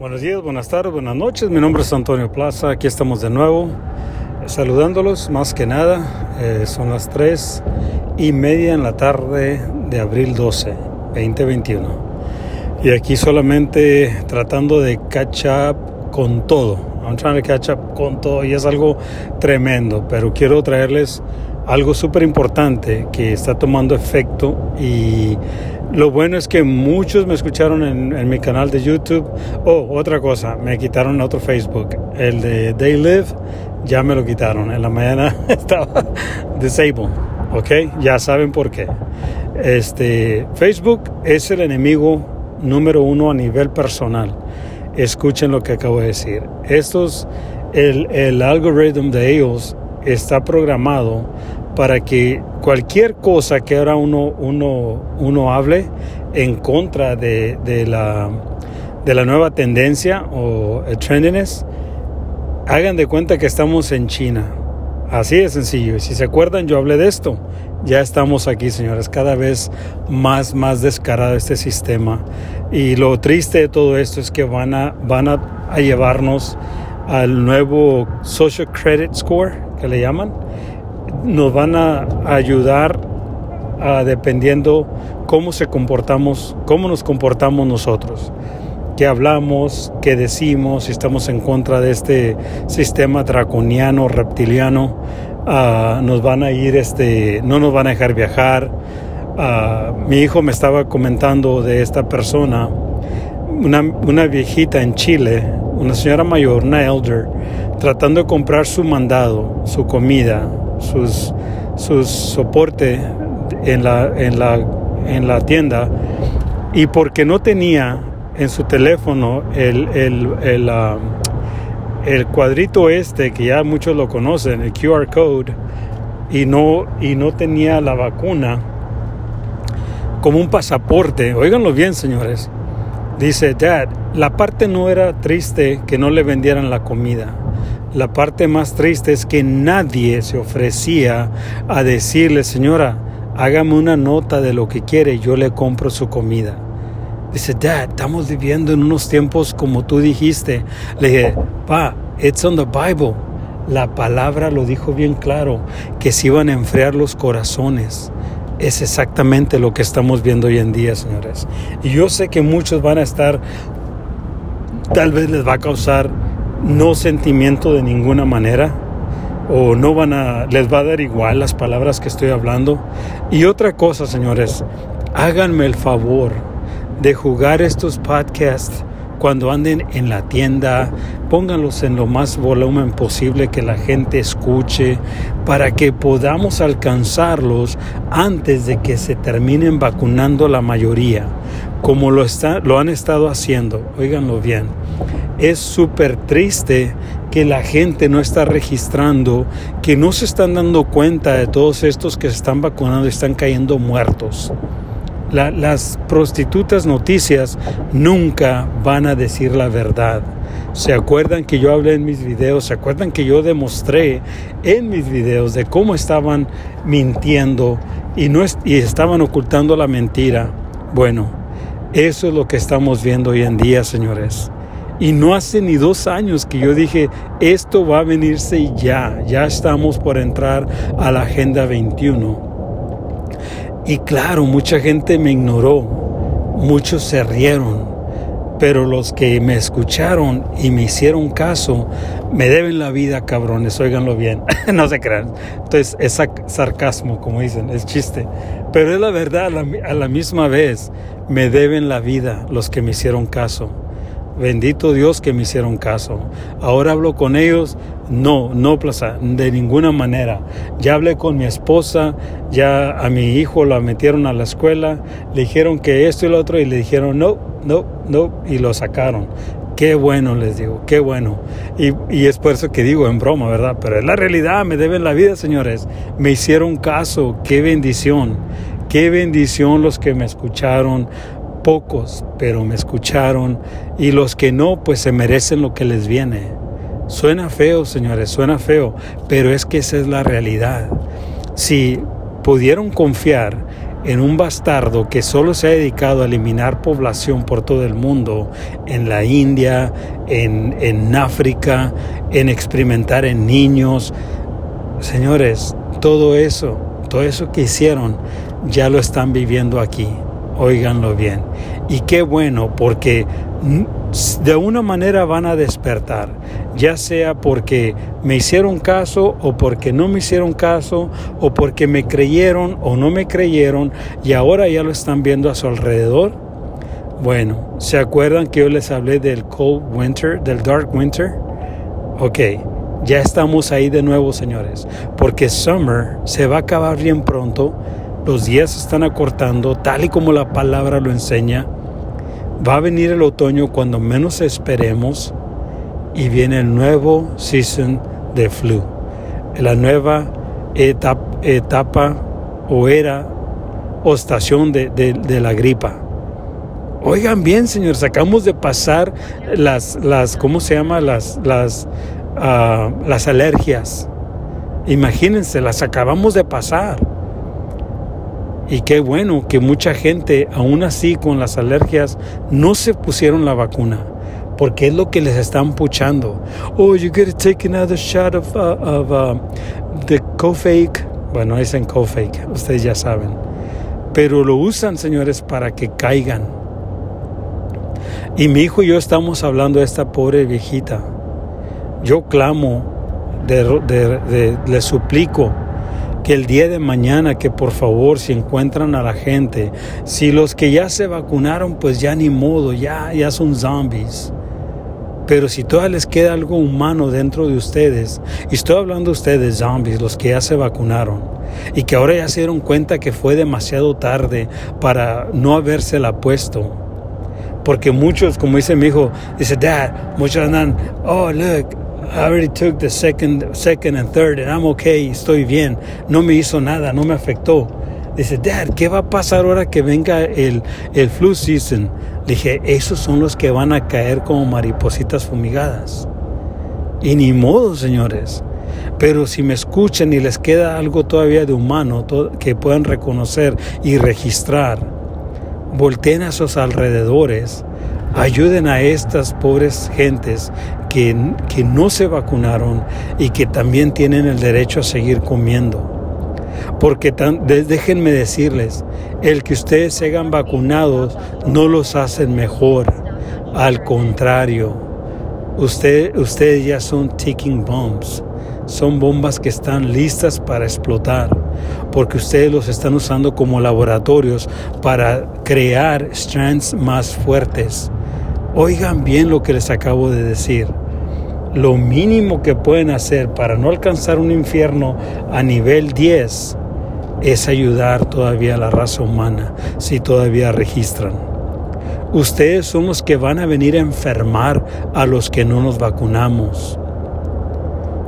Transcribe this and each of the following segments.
Buenos días, buenas tardes, buenas noches. Mi nombre es Antonio Plaza. Aquí estamos de nuevo saludándolos. Más que nada, eh, son las 3 y media en la tarde de abril 12, 2021. Y aquí solamente tratando de catch up con todo. I'm trying to catch up con todo y es algo tremendo. Pero quiero traerles algo súper importante que está tomando efecto y lo bueno es que muchos me escucharon en, mi canal de YouTube. Oh, otra cosa, me quitaron otro Facebook. El de They Live ya me lo quitaron. En la mañana estaba disabled. ¿Ok? Ya saben por qué. Este, Facebook es el enemigo número uno a nivel personal. Escuchen lo que acabo de decir. Estos, el, el algoritmo de ellos está programado para que cualquier cosa que ahora uno, uno, uno hable en contra de, de, la, de la nueva tendencia o trendiness, hagan de cuenta que estamos en China. Así de sencillo. Y si se acuerdan, yo hablé de esto. Ya estamos aquí, señores, cada vez más, más descarado este sistema. Y lo triste de todo esto es que van a, van a, a llevarnos al nuevo Social Credit Score, que le llaman, nos van a ayudar dependiendo cómo se comportamos, cómo nos comportamos nosotros, qué hablamos, qué decimos, si estamos en contra de este sistema draconiano, reptiliano, uh, nos van a ir, este, no nos van a dejar viajar. Uh, mi hijo me estaba comentando de esta persona, una, una viejita en Chile, una señora mayor, una elder, tratando de comprar su mandado, su comida, sus, sus soporte en la, en, la, en la tienda y porque no tenía en su teléfono el, el, el, uh, el, cuadrito este que ya muchos lo conocen, el QR code, y no, y no tenía la vacuna como un pasaporte. Óiganlo bien, señores. Dice, Dad, la parte no era triste que no le vendieran la comida. La parte más triste es que nadie se ofrecía a decirle, señora, hágame una nota de lo que quiere, yo le compro su comida. Dice, Dad, estamos viviendo en unos tiempos como tú dijiste. Le dije, Pa, it's on the Bible. La palabra lo dijo bien claro, que se iban a enfriar los corazones. Es exactamente lo que estamos viendo hoy en día, señores. Y yo sé que muchos van a estar, tal vez les va a causar no sentimiento de ninguna manera o no van a les va a dar igual las palabras que estoy hablando. Y otra cosa, señores, háganme el favor de jugar estos podcasts cuando anden en la tienda, pónganlos en lo más volumen posible que la gente escuche para que podamos alcanzarlos antes de que se terminen vacunando la mayoría, como lo, está, lo han estado haciendo. Óiganlo bien es súper triste que la gente no está registrando, que no se están dando cuenta de todos estos que se están vacunando y están cayendo muertos. Las prostitutas noticias nunca van a decir la verdad. ¿Se acuerdan que yo hablé en mis videos? ¿Se acuerdan que yo demostré en mis videos de cómo estaban mintiendo y, no y estaban ocultando la mentira? Bueno, eso es lo que estamos viendo hoy en día, señores. Y no hace ni dos años que yo dije, esto va a venirse ya, ya estamos por entrar a la Agenda 21. Y claro, mucha gente me ignoró, muchos se rieron, pero los que me escucharon y me hicieron caso, me deben la vida, cabrones, óiganlo bien, no se crean. Entonces es sarcasmo, como dicen, es chiste. Pero es la verdad, a la misma vez, me deben la vida los que me hicieron caso. Bendito Dios que me hicieron caso. Ahora hablo con ellos. No, no, plaza, de ninguna manera. Ya hablé con mi esposa, ya a mi hijo lo metieron a la escuela, le dijeron que esto y lo otro y le dijeron no, no, no y lo sacaron. Qué bueno, les digo, qué bueno. Y, y, es por eso que digo en broma, ¿verdad? Pero es la realidad, me deben la vida, señores. Me hicieron caso, qué bendición. Qué bendición los que me escucharon, pocos, pero me escucharon, y los que no, pues se merecen lo que les viene. Suena feo, señores, suena feo, pero es que esa es la realidad. Si pudieron confiar en un bastardo que solo se ha dedicado a eliminar población por todo el mundo, en la India, en, en África, en experimentar en niños. Señores, todo eso, todo eso que hicieron, ya lo están viviendo aquí. Óiganlo bien. Y qué bueno, porque de una manera van a despertar, ya sea porque me hicieron caso o porque no me hicieron caso o porque me creyeron o no me creyeron y ahora ya lo están viendo a su alrededor. Bueno, ¿se acuerdan que yo les hablé del cold winter, del dark winter? Ok, ya estamos ahí de nuevo, señores, porque summer se va a acabar bien pronto, los días se están acortando, tal y como la palabra lo enseña Va a venir el otoño cuando menos esperemos y viene el nuevo season de flu, la nueva etapa, o era o estación de, la gripa. Oigan bien, señores, acabamos de pasar las, las ¿cómo se llama? Las, las, ah, las alergias. Imagínense, las acabamos de pasar. Y qué bueno que mucha gente, aún así con las alergias, no se pusieron la vacuna. Porque es lo que les están puchando. Oh, you gotta take another shot of, uh, of uh, the Cofake. Bueno, es en Cofake, ustedes ya saben. Pero lo usan, señores, para que caigan. Y mi hijo y yo estamos hablando de esta pobre viejita. Yo clamo, le suplico que el día de mañana que por favor si encuentran a la gente, si los que ya se vacunaron pues ya ni modo, ya, ya son zombies. Pero si todavía les queda algo humano dentro de ustedes, y estoy hablando de ustedes zombies, los que ya se vacunaron, y que ahora ya se dieron cuenta que fue demasiado tarde para no habérsela puesto. Porque muchos, como dice mi hijo, dice, Dad, muchos andan, oh, look, I already took the second, second and third, and I'm okay, estoy bien. No me hizo nada, no me afectó. Dice, Dad, ¿qué va a pasar ahora que venga el, el flu season? Le dije, esos son los que van a caer como maripositas fumigadas. Y ni modo, señores. Pero si me escuchan y les queda algo todavía de humano que puedan reconocer y registrar, volteen a sus alrededores Ayuden a estas pobres gentes que, que no se vacunaron y que también tienen el derecho a seguir comiendo. Porque déjenme decirles, el que ustedes se hagan vacunados no los hacen mejor. Al contrario, ustedes ya son ticking bombs. Son bombas que están listas para explotar. Porque ustedes los están usando como laboratorios para crear strands más fuertes Oigan bien lo que les acabo de decir. Lo mínimo que pueden hacer para no alcanzar un infierno a nivel 10 es ayudar todavía a la raza humana si todavía registran. Ustedes son los que van a venir a enfermar a los que no nos vacunamos.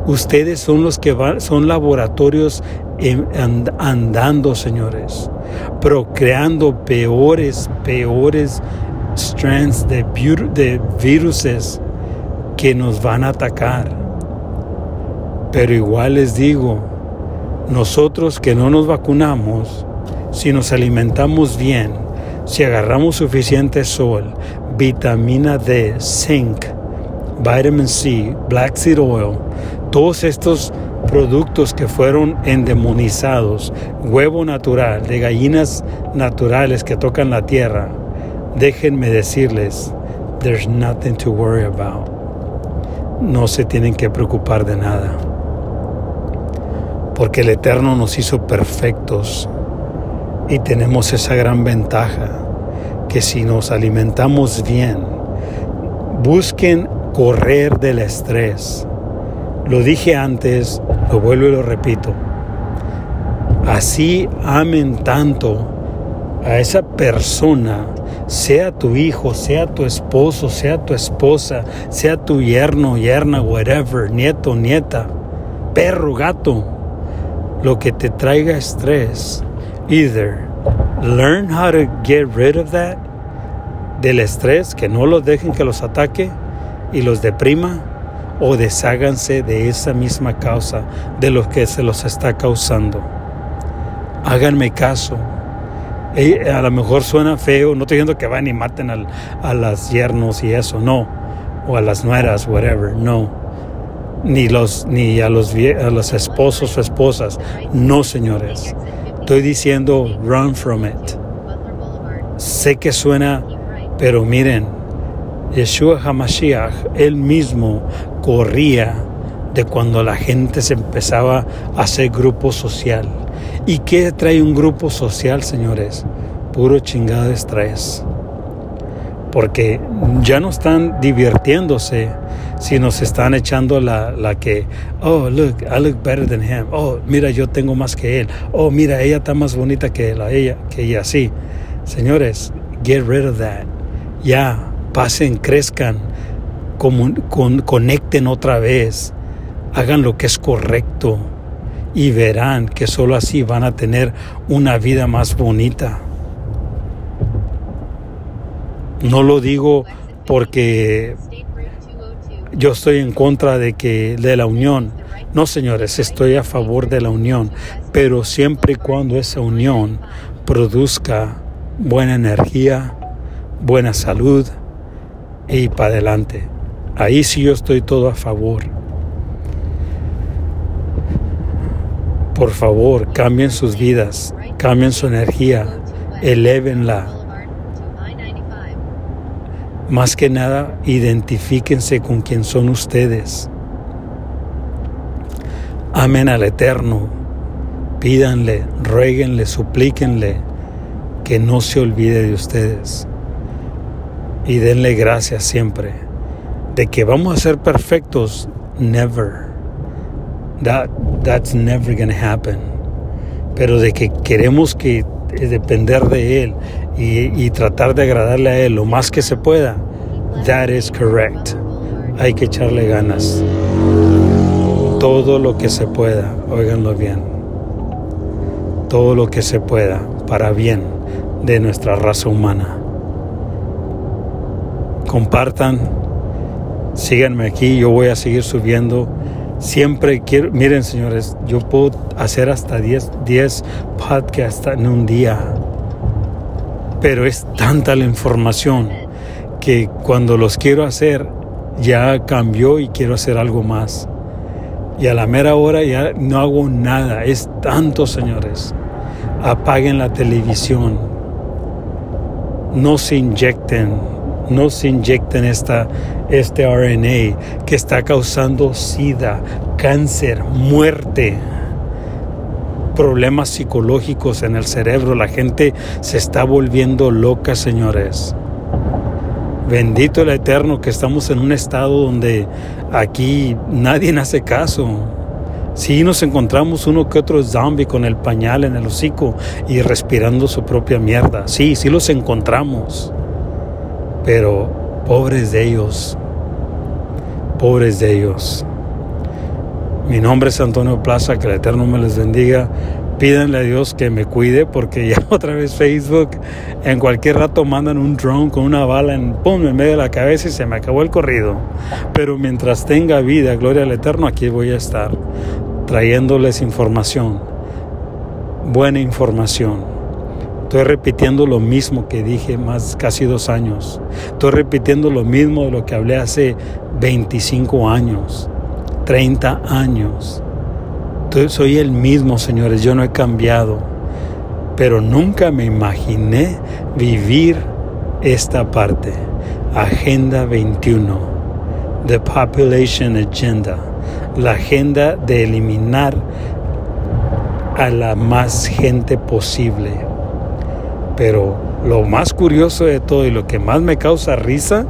Ustedes son los que van, son laboratorios andando, señores, procreando peores, peores strands de, de viruses que nos van a atacar. Pero igual les digo, nosotros que no nos vacunamos, si nos alimentamos bien, si agarramos suficiente sol, vitamina D, zinc, vitamin C, black seed oil, todos estos productos que fueron endemonizados, huevo natural, de gallinas naturales que tocan la tierra, déjenme decirles, there's nothing to worry about. No se tienen que preocupar de nada. Porque el Eterno nos hizo perfectos y tenemos esa gran ventaja que si nos alimentamos bien, busquen correr del estrés. Lo dije antes, lo vuelvo y lo repito. Así amen tanto a esa persona sea tu hijo, sea tu esposo, sea tu esposa, sea tu yerno, yerna, whatever, nieto, nieta, perro, gato, lo que te traiga estrés. Either learn how to get rid of that, del estrés, que no los dejen que los ataque y los deprima, o desháganse de esa misma causa de lo que se los está causando. Háganme caso a lo mejor suena feo, no estoy diciendo que van y maten a las yernos y eso, no. O a las nueras, whatever, no. Ni, los, ni a, los, a los esposos o esposas, no, señores. Estoy diciendo, run from it. Sé que suena, pero miren, Yeshua HaMashiach, él mismo corría de cuando la gente se empezaba a hacer grupo social ¿Y qué trae un grupo social, señores? Puro chingado estrés. Porque ya no están divirtiéndose, sino se están echando la, la que, oh, look, I look better than him. Oh, mira, yo tengo más que él. Oh, mira, ella está más bonita que la ella, que ella. Sí, señores, get rid of that. Ya, pasen, crezcan, conecten otra vez, hagan lo que es correcto y verán que solo así van a tener una vida más bonita. No lo digo porque yo estoy en contra de que de la unión. No, señores, estoy a favor de la unión, pero siempre y cuando esa unión produzca buena energía, buena salud y para adelante. Ahí sí yo estoy todo a favor. Por favor, cambien sus vidas, cambien su energía, elévenla. Más que nada, identifíquense con quien son ustedes. Amen al Eterno, pídanle, rueguenle, suplíquenle que no se olvide de ustedes. Y denle gracias siempre. De que vamos a ser perfectos, never. That, that's never gonna happen. Pero de que queremos que eh, depender de Él y, y tratar de agradarle a Él lo más que se pueda, that is correct. Hay que echarle ganas. Todo lo que se pueda, óiganlo bien. Todo lo que se pueda para bien de nuestra raza humana. Compartan, síganme aquí, yo voy a seguir subiendo Siempre quiero, miren señores, yo puedo hacer hasta 10, 10 podcasts en un día, pero es tanta la información que cuando los quiero hacer ya cambió y quiero hacer algo más. Y a la mera hora ya no hago nada, es tanto señores. Apaguen la televisión, no se inyecten no se inyecten esta, este RNA que está causando sida, cáncer, muerte, problemas psicológicos en el cerebro. La gente se está volviendo loca, señores. Bendito el Eterno que estamos en un estado donde aquí nadie hace caso. Si nos encontramos uno que otro zombie con el pañal en el hocico y respirando su propia mierda. Sí, sí los encontramos. Pero pobres de ellos, pobres de ellos. Mi nombre es Antonio Plaza, que el Eterno me les bendiga. Pídanle a Dios que me cuide porque ya otra vez Facebook en cualquier rato mandan un drone con una bala en, pum, en medio de la cabeza y se me acabó el corrido. Pero mientras tenga vida, gloria al Eterno, aquí voy a estar trayéndoles información, buena información Estoy repitiendo lo mismo que dije más casi dos años. Estoy repitiendo lo mismo de lo que hablé hace 25 años, 30 años. soy el mismo, señores, yo no he cambiado. Pero nunca me imaginé vivir esta parte. Agenda 21, The Population Agenda, la agenda de eliminar a la más gente posible pero lo más curioso de todo y lo que más me causa risa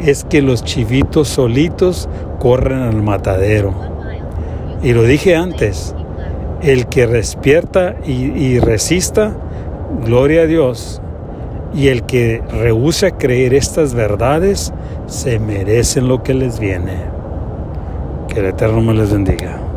es que los chivitos solitos corren al matadero. Y lo dije antes, el que despierta y, resista, gloria a Dios. Y el que rehúsa creer estas verdades, se merecen lo que les viene. Que el Eterno me les bendiga.